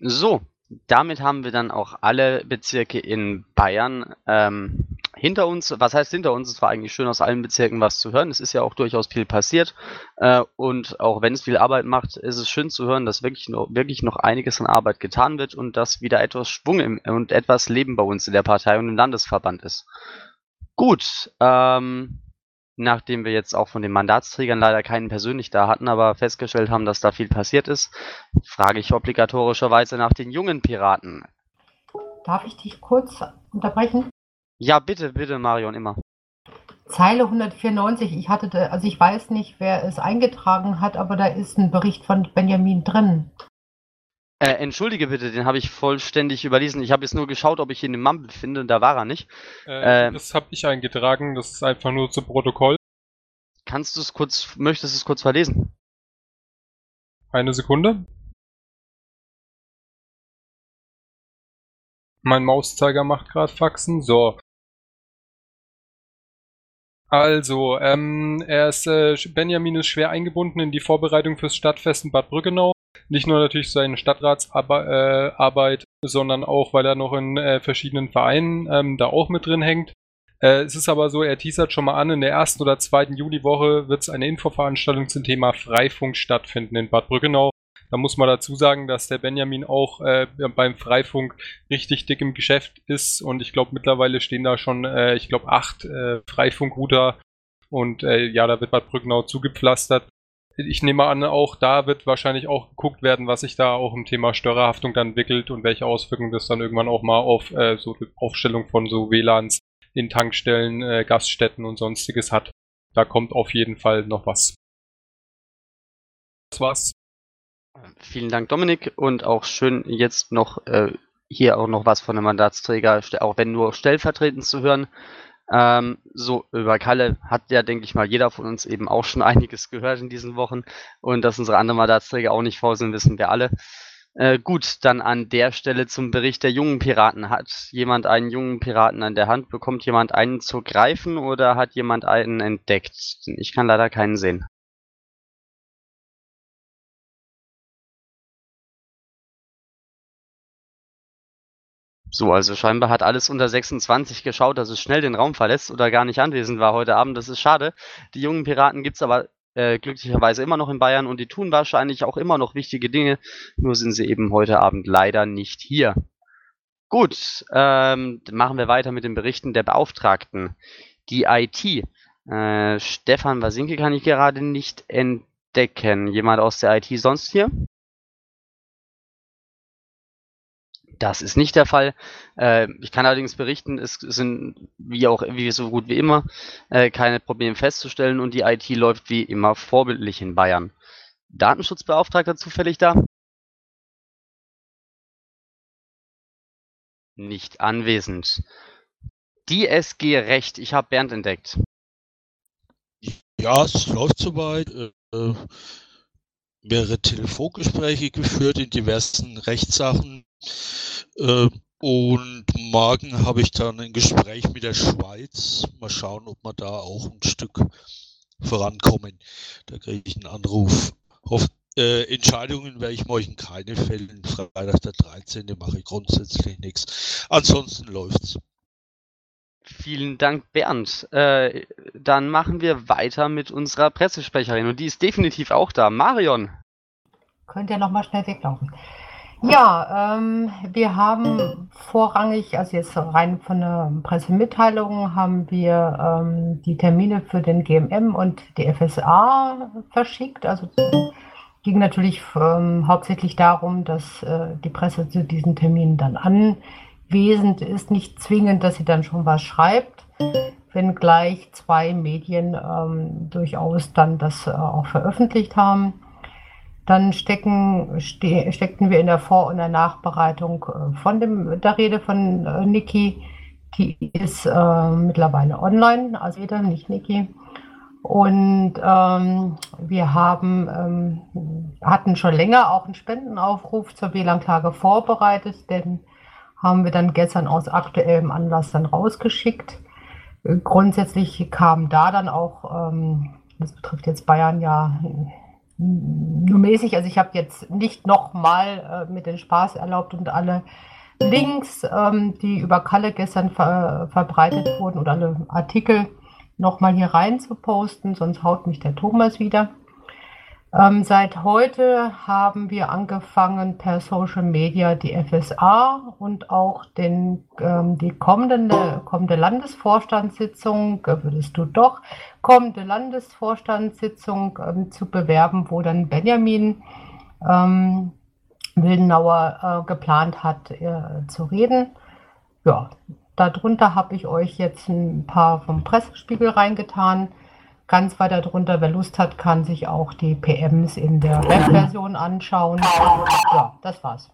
So, damit haben wir dann auch alle Bezirke in Bayern ähm, hinter uns. Was heißt hinter uns? Es war eigentlich schön, aus allen Bezirken was zu hören. Es ist ja auch durchaus viel passiert. Äh, und auch wenn es viel Arbeit macht, ist es schön zu hören, dass wirklich noch, wirklich noch einiges an Arbeit getan wird und dass wieder etwas Schwung im, und etwas Leben bei uns in der Partei und im Landesverband ist. Gut, ähm, nachdem wir jetzt auch von den Mandatsträgern leider keinen persönlich da hatten, aber festgestellt haben, dass da viel passiert ist, frage ich obligatorischerweise nach den jungen Piraten. Darf ich dich kurz unterbrechen? Ja, bitte, bitte, Marion, immer. Zeile 194, ich hatte, also ich weiß nicht, wer es eingetragen hat, aber da ist ein Bericht von Benjamin drin. Äh, entschuldige bitte, den habe ich vollständig überlesen. Ich habe jetzt nur geschaut, ob ich ihn im Mumble finde, und da war er nicht. Äh, äh, das habe ich eingetragen, das ist einfach nur zu Protokoll. Kannst du es kurz, möchtest du es kurz verlesen? Eine Sekunde. Mein Mauszeiger macht gerade Faxen. So. Also, ähm, er ist, äh, Benjamin ist schwer eingebunden in die Vorbereitung fürs Stadtfest in Bad Brückenau. Nicht nur natürlich seine Stadtratsarbeit, äh, sondern auch, weil er noch in äh, verschiedenen Vereinen ähm, da auch mit drin hängt. Äh, es ist aber so, er teasert schon mal an, in der ersten oder zweiten Juliwoche wird es eine Infoveranstaltung zum Thema Freifunk stattfinden in Bad Brückenau. Da muss man dazu sagen, dass der Benjamin auch äh, beim Freifunk richtig dick im Geschäft ist und ich glaube mittlerweile stehen da schon, äh, ich glaube, acht äh, Freifunkrouter und ja, da wird Bad Brückenau zugepflastert. Ich nehme an, auch da wird wahrscheinlich auch geguckt werden, was sich da auch im Thema Störerhaftung dann entwickelt und welche Auswirkungen das dann irgendwann auch mal auf äh, so die Aufstellung von so WLANs in Tankstellen, äh, Gaststätten und sonstiges hat. Da kommt auf jeden Fall noch was. Das war's. Vielen Dank, Dominik. Und auch schön jetzt noch äh, hier auch noch was von dem Mandatsträger, auch wenn nur stellvertretend zu hören. Ähm, so, über Kalle hat ja, denke ich mal, jeder von uns eben auch schon einiges gehört in diesen Wochen. Und dass unsere anderen Mandatsträger auch nicht faul sind, wissen wir alle. Äh, gut, dann an der Stelle zum Bericht der jungen Piraten. Hat jemand einen jungen Piraten an der Hand? Bekommt jemand einen zu greifen oder hat jemand einen entdeckt? Ich kann leider keinen sehen. So, also scheinbar hat alles unter 26 geschaut, dass es schnell den Raum verlässt oder gar nicht anwesend war heute Abend. Das ist schade. Die jungen Piraten gibt es aber äh, glücklicherweise immer noch in Bayern und die tun wahrscheinlich auch immer noch wichtige Dinge, nur sind sie eben heute Abend leider nicht hier. Gut, ähm, machen wir weiter mit den Berichten der Beauftragten. Die IT. Äh, Stefan Wasinke kann ich gerade nicht entdecken. Jemand aus der IT sonst hier? Das ist nicht der Fall. Äh, ich kann allerdings berichten, es sind wie auch wie so gut wie immer äh, keine Probleme festzustellen und die IT läuft wie immer vorbildlich in Bayern. Datenschutzbeauftragter zufällig da? Nicht anwesend. Die SG Recht, ich habe Bernd entdeckt. Ja, es läuft soweit. Äh, mehrere Telefongespräche geführt in diversen Rechtssachen. Äh, und morgen habe ich dann ein Gespräch mit der Schweiz. Mal schauen, ob wir da auch ein Stück vorankommen. Da kriege ich einen Anruf. Hoff, äh, Entscheidungen werde ich morgen keine fällen. Freitag der 13. mache ich grundsätzlich nichts. Ansonsten läuft's. Vielen Dank, Bernd. Äh, dann machen wir weiter mit unserer Pressesprecherin und die ist definitiv auch da. Marion. Könnt ihr nochmal schnell weglaufen. Ja, ähm, wir haben vorrangig, also jetzt rein von der Pressemitteilung, haben wir ähm, die Termine für den GMM und die FSA verschickt. Also ging natürlich ähm, hauptsächlich darum, dass äh, die Presse zu diesen Terminen dann anwesend ist. Nicht zwingend, dass sie dann schon was schreibt, wenngleich zwei Medien ähm, durchaus dann das äh, auch veröffentlicht haben. Dann stecken, ste steckten wir in der Vor- und der Nachbereitung äh, von dem, der Rede von äh, Niki. Die ist äh, mittlerweile online, also jeder, nicht Niki. Und ähm, wir haben, ähm, hatten schon länger auch einen Spendenaufruf zur WLAN-Klage vorbereitet, denn haben wir dann gestern aus aktuellem Anlass dann rausgeschickt. Grundsätzlich kam da dann auch, ähm, das betrifft jetzt Bayern ja nur mäßig. Also ich habe jetzt nicht nochmal äh, mit den Spaß erlaubt und alle Links, ähm, die über Kalle gestern ver verbreitet wurden oder alle Artikel nochmal hier rein zu posten, sonst haut mich der Thomas wieder. Ähm, seit heute haben wir angefangen per Social Media die FSA und auch den, ähm, die kommende, kommende Landesvorstandssitzung, äh, würdest du doch, kommende Landesvorstandssitzung ähm, zu bewerben, wo dann Benjamin ähm, Wildenauer äh, geplant hat äh, zu reden. Ja, darunter habe ich euch jetzt ein paar vom Pressespiegel reingetan. Ganz weiter drunter, wer Lust hat, kann sich auch die PMs in der Webversion anschauen. Ja, das war's.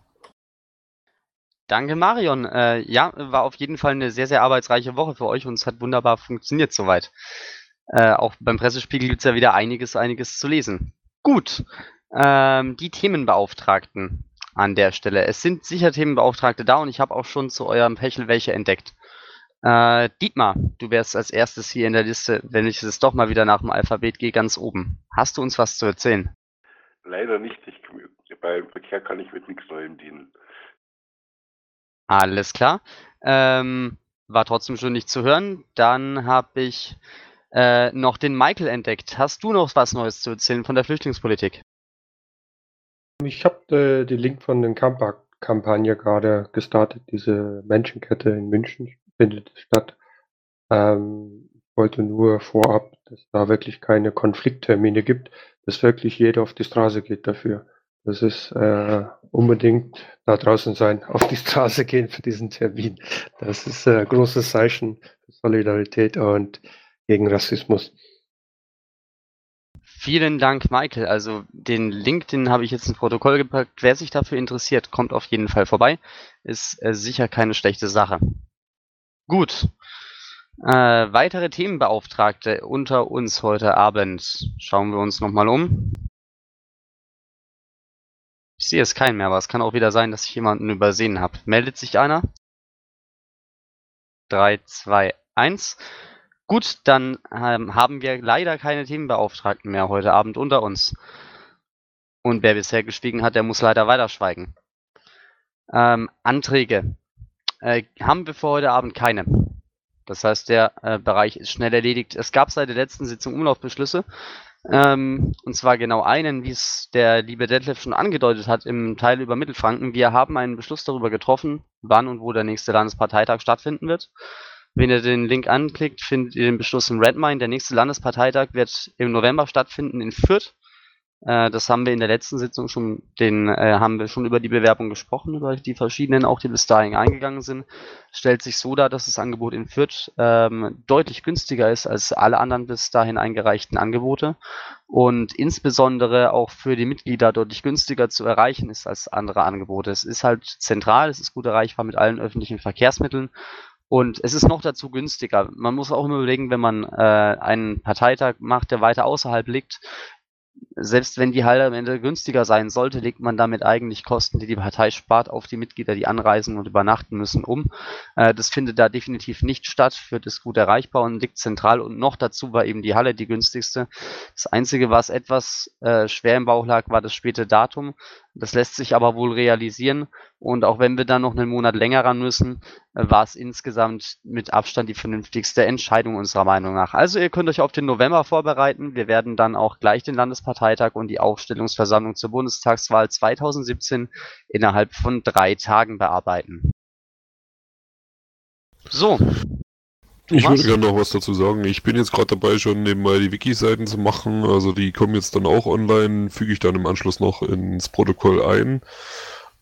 Danke, Marion. Äh, ja, war auf jeden Fall eine sehr, sehr arbeitsreiche Woche für euch und es hat wunderbar funktioniert soweit. Äh, auch beim Pressespiegel gibt es ja wieder einiges, einiges zu lesen. Gut, ähm, die Themenbeauftragten an der Stelle. Es sind sicher Themenbeauftragte da und ich habe auch schon zu eurem Pechel welche entdeckt. Äh, Dietmar, du wärst als erstes hier in der Liste, wenn ich es doch mal wieder nach dem Alphabet gehe, ganz oben. Hast du uns was zu erzählen? Leider nicht. Ich weil im Verkehr kann ich mit nichts Neuem dienen. Alles klar. Ähm, war trotzdem schön, dich zu hören. Dann habe ich äh, noch den Michael entdeckt. Hast du noch was Neues zu erzählen von der Flüchtlingspolitik? Ich habe äh, den Link von der Kampagne gerade gestartet, diese Menschenkette in München findet statt. Ähm, ich wollte nur vorab, dass da wirklich keine Konflikttermine gibt, dass wirklich jeder auf die Straße geht dafür. Das ist äh, unbedingt da draußen sein, auf die Straße gehen für diesen Termin. Das ist ein äh, großes Zeichen für Solidarität und gegen Rassismus. Vielen Dank, Michael. Also den Link, den habe ich jetzt ins Protokoll gepackt. Wer sich dafür interessiert, kommt auf jeden Fall vorbei. Ist äh, sicher keine schlechte Sache. Gut. Äh, weitere Themenbeauftragte unter uns heute Abend. Schauen wir uns nochmal um. Ich sehe es keinen mehr, aber es kann auch wieder sein, dass ich jemanden übersehen habe. Meldet sich einer? 3, 2, 1. Gut, dann ähm, haben wir leider keine Themenbeauftragten mehr heute Abend unter uns. Und wer bisher geschwiegen hat, der muss leider weiter schweigen. Ähm, Anträge äh, haben wir für heute Abend keine. Das heißt, der äh, Bereich ist schnell erledigt. Es gab seit der letzten Sitzung Umlaufbeschlüsse. Ähm, und zwar genau einen, wie es der liebe Detlef schon angedeutet hat im Teil über Mittelfranken. Wir haben einen Beschluss darüber getroffen, wann und wo der nächste Landesparteitag stattfinden wird. Wenn ihr den Link anklickt, findet ihr den Beschluss im Redmine. Der nächste Landesparteitag wird im November stattfinden in Fürth. Äh, das haben wir in der letzten Sitzung schon, den äh, haben wir schon über die Bewerbung gesprochen, über die verschiedenen, auch die bis dahin eingegangen sind. Stellt sich so dar, dass das Angebot in Fürth ähm, deutlich günstiger ist als alle anderen bis dahin eingereichten Angebote und insbesondere auch für die Mitglieder deutlich günstiger zu erreichen ist als andere Angebote. Es ist halt zentral, es ist gut erreichbar mit allen öffentlichen Verkehrsmitteln und es ist noch dazu günstiger. Man muss auch immer überlegen, wenn man äh, einen Parteitag macht, der weiter außerhalb liegt, selbst wenn die Halle am Ende günstiger sein sollte, legt man damit eigentlich Kosten, die die Partei spart, auf die Mitglieder, die anreisen und übernachten müssen, um. Äh, das findet da definitiv nicht statt, wird es gut erreichbar und liegt zentral und noch dazu war eben die Halle die günstigste. Das Einzige, was etwas äh, schwer im Bauch lag, war das späte Datum. Das lässt sich aber wohl realisieren und auch wenn wir dann noch einen Monat länger ran müssen, äh, war es insgesamt mit Abstand die vernünftigste Entscheidung unserer Meinung nach. Also ihr könnt euch auf den November vorbereiten. Wir werden dann auch gleich den Landesparteitag und die Aufstellungsversammlung zur Bundestagswahl 2017 innerhalb von drei Tagen bearbeiten. So. Ich würde gerne noch was dazu sagen. Ich bin jetzt gerade dabei, schon nebenbei die Wiki-Seiten zu machen. Also die kommen jetzt dann auch online, füge ich dann im Anschluss noch ins Protokoll ein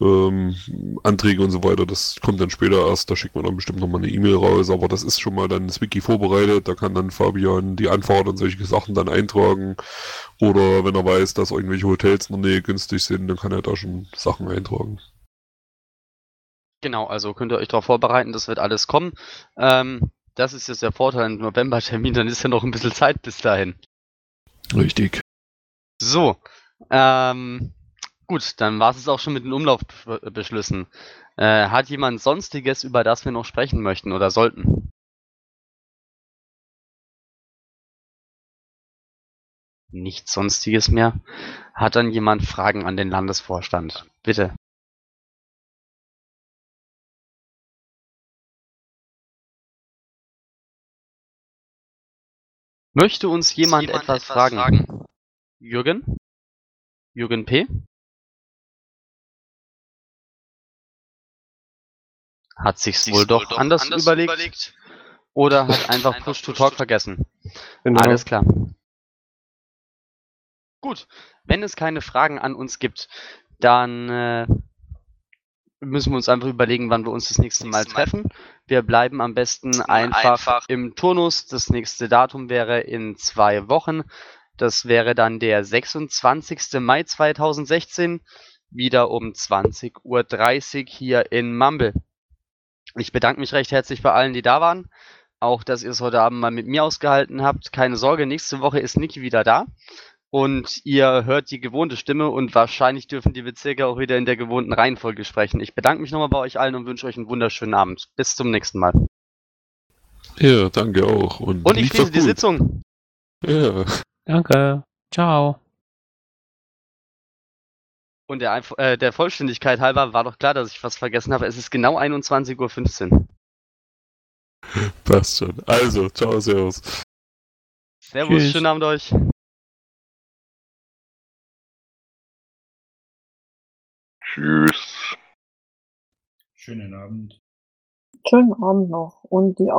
ähm, Anträge und so weiter, das kommt dann später erst, da schickt man dann bestimmt nochmal eine E-Mail raus, aber das ist schon mal dann das Wiki vorbereitet, da kann dann Fabian die Anfahrt und solche Sachen dann eintragen oder wenn er weiß, dass irgendwelche Hotels in der Nähe günstig sind, dann kann er da schon Sachen eintragen. Genau, also könnt ihr euch darauf vorbereiten, das wird alles kommen. Ähm, das ist jetzt der Vorteil im November-Termin, dann ist ja noch ein bisschen Zeit bis dahin. Richtig. So, ähm, Gut, dann war es auch schon mit den Umlaufbeschlüssen. Äh, hat jemand Sonstiges, über das wir noch sprechen möchten oder sollten? Nichts Sonstiges mehr. Hat dann jemand Fragen an den Landesvorstand? Bitte. Möchte uns jemand, jemand etwas, etwas fragen? fragen? Jürgen? Jürgen P.? Hat sich's wohl doch, doch anders, anders überlegt, überlegt, Oder hat einfach Push-to-Talk vergessen. Genau. Alles klar. Gut, wenn es keine Fragen an uns gibt, dann äh, müssen wir uns einfach überlegen, wann wir uns das nächste Mal treffen. Wir bleiben am besten einfach, einfach, im Turnus. Das nächste Datum wäre in zwei Wochen. Das wäre dann der 26. Mai 2016, wieder um 20.30 Uhr hier in Mumble. Ich bedanke mich recht herzlich bei allen, die da waren. Auch, dass ihr es heute Abend mal mit mir ausgehalten habt. Keine Sorge, nächste Woche ist Niki wieder da. Und ihr hört die gewohnte Stimme und wahrscheinlich dürfen die Bezirke auch wieder in der gewohnten Reihenfolge sprechen. Ich bedanke mich nochmal bei euch allen und wünsche euch einen wunderschönen Abend. Bis zum nächsten Mal. Ja, danke auch. Und, und ich schließe die Sitzung. Ja. Danke. Ciao. Und der, Einf- äh, der Vollständigkeit halber war doch klar, dass ich was vergessen habe. Es ist genau 21.15 Uhr. Passt schon. Also, ciao, servus. Servus, Tschüss. schönen Abend euch. Tschüss. Schönen Abend. Schönen Abend noch. Und die Auf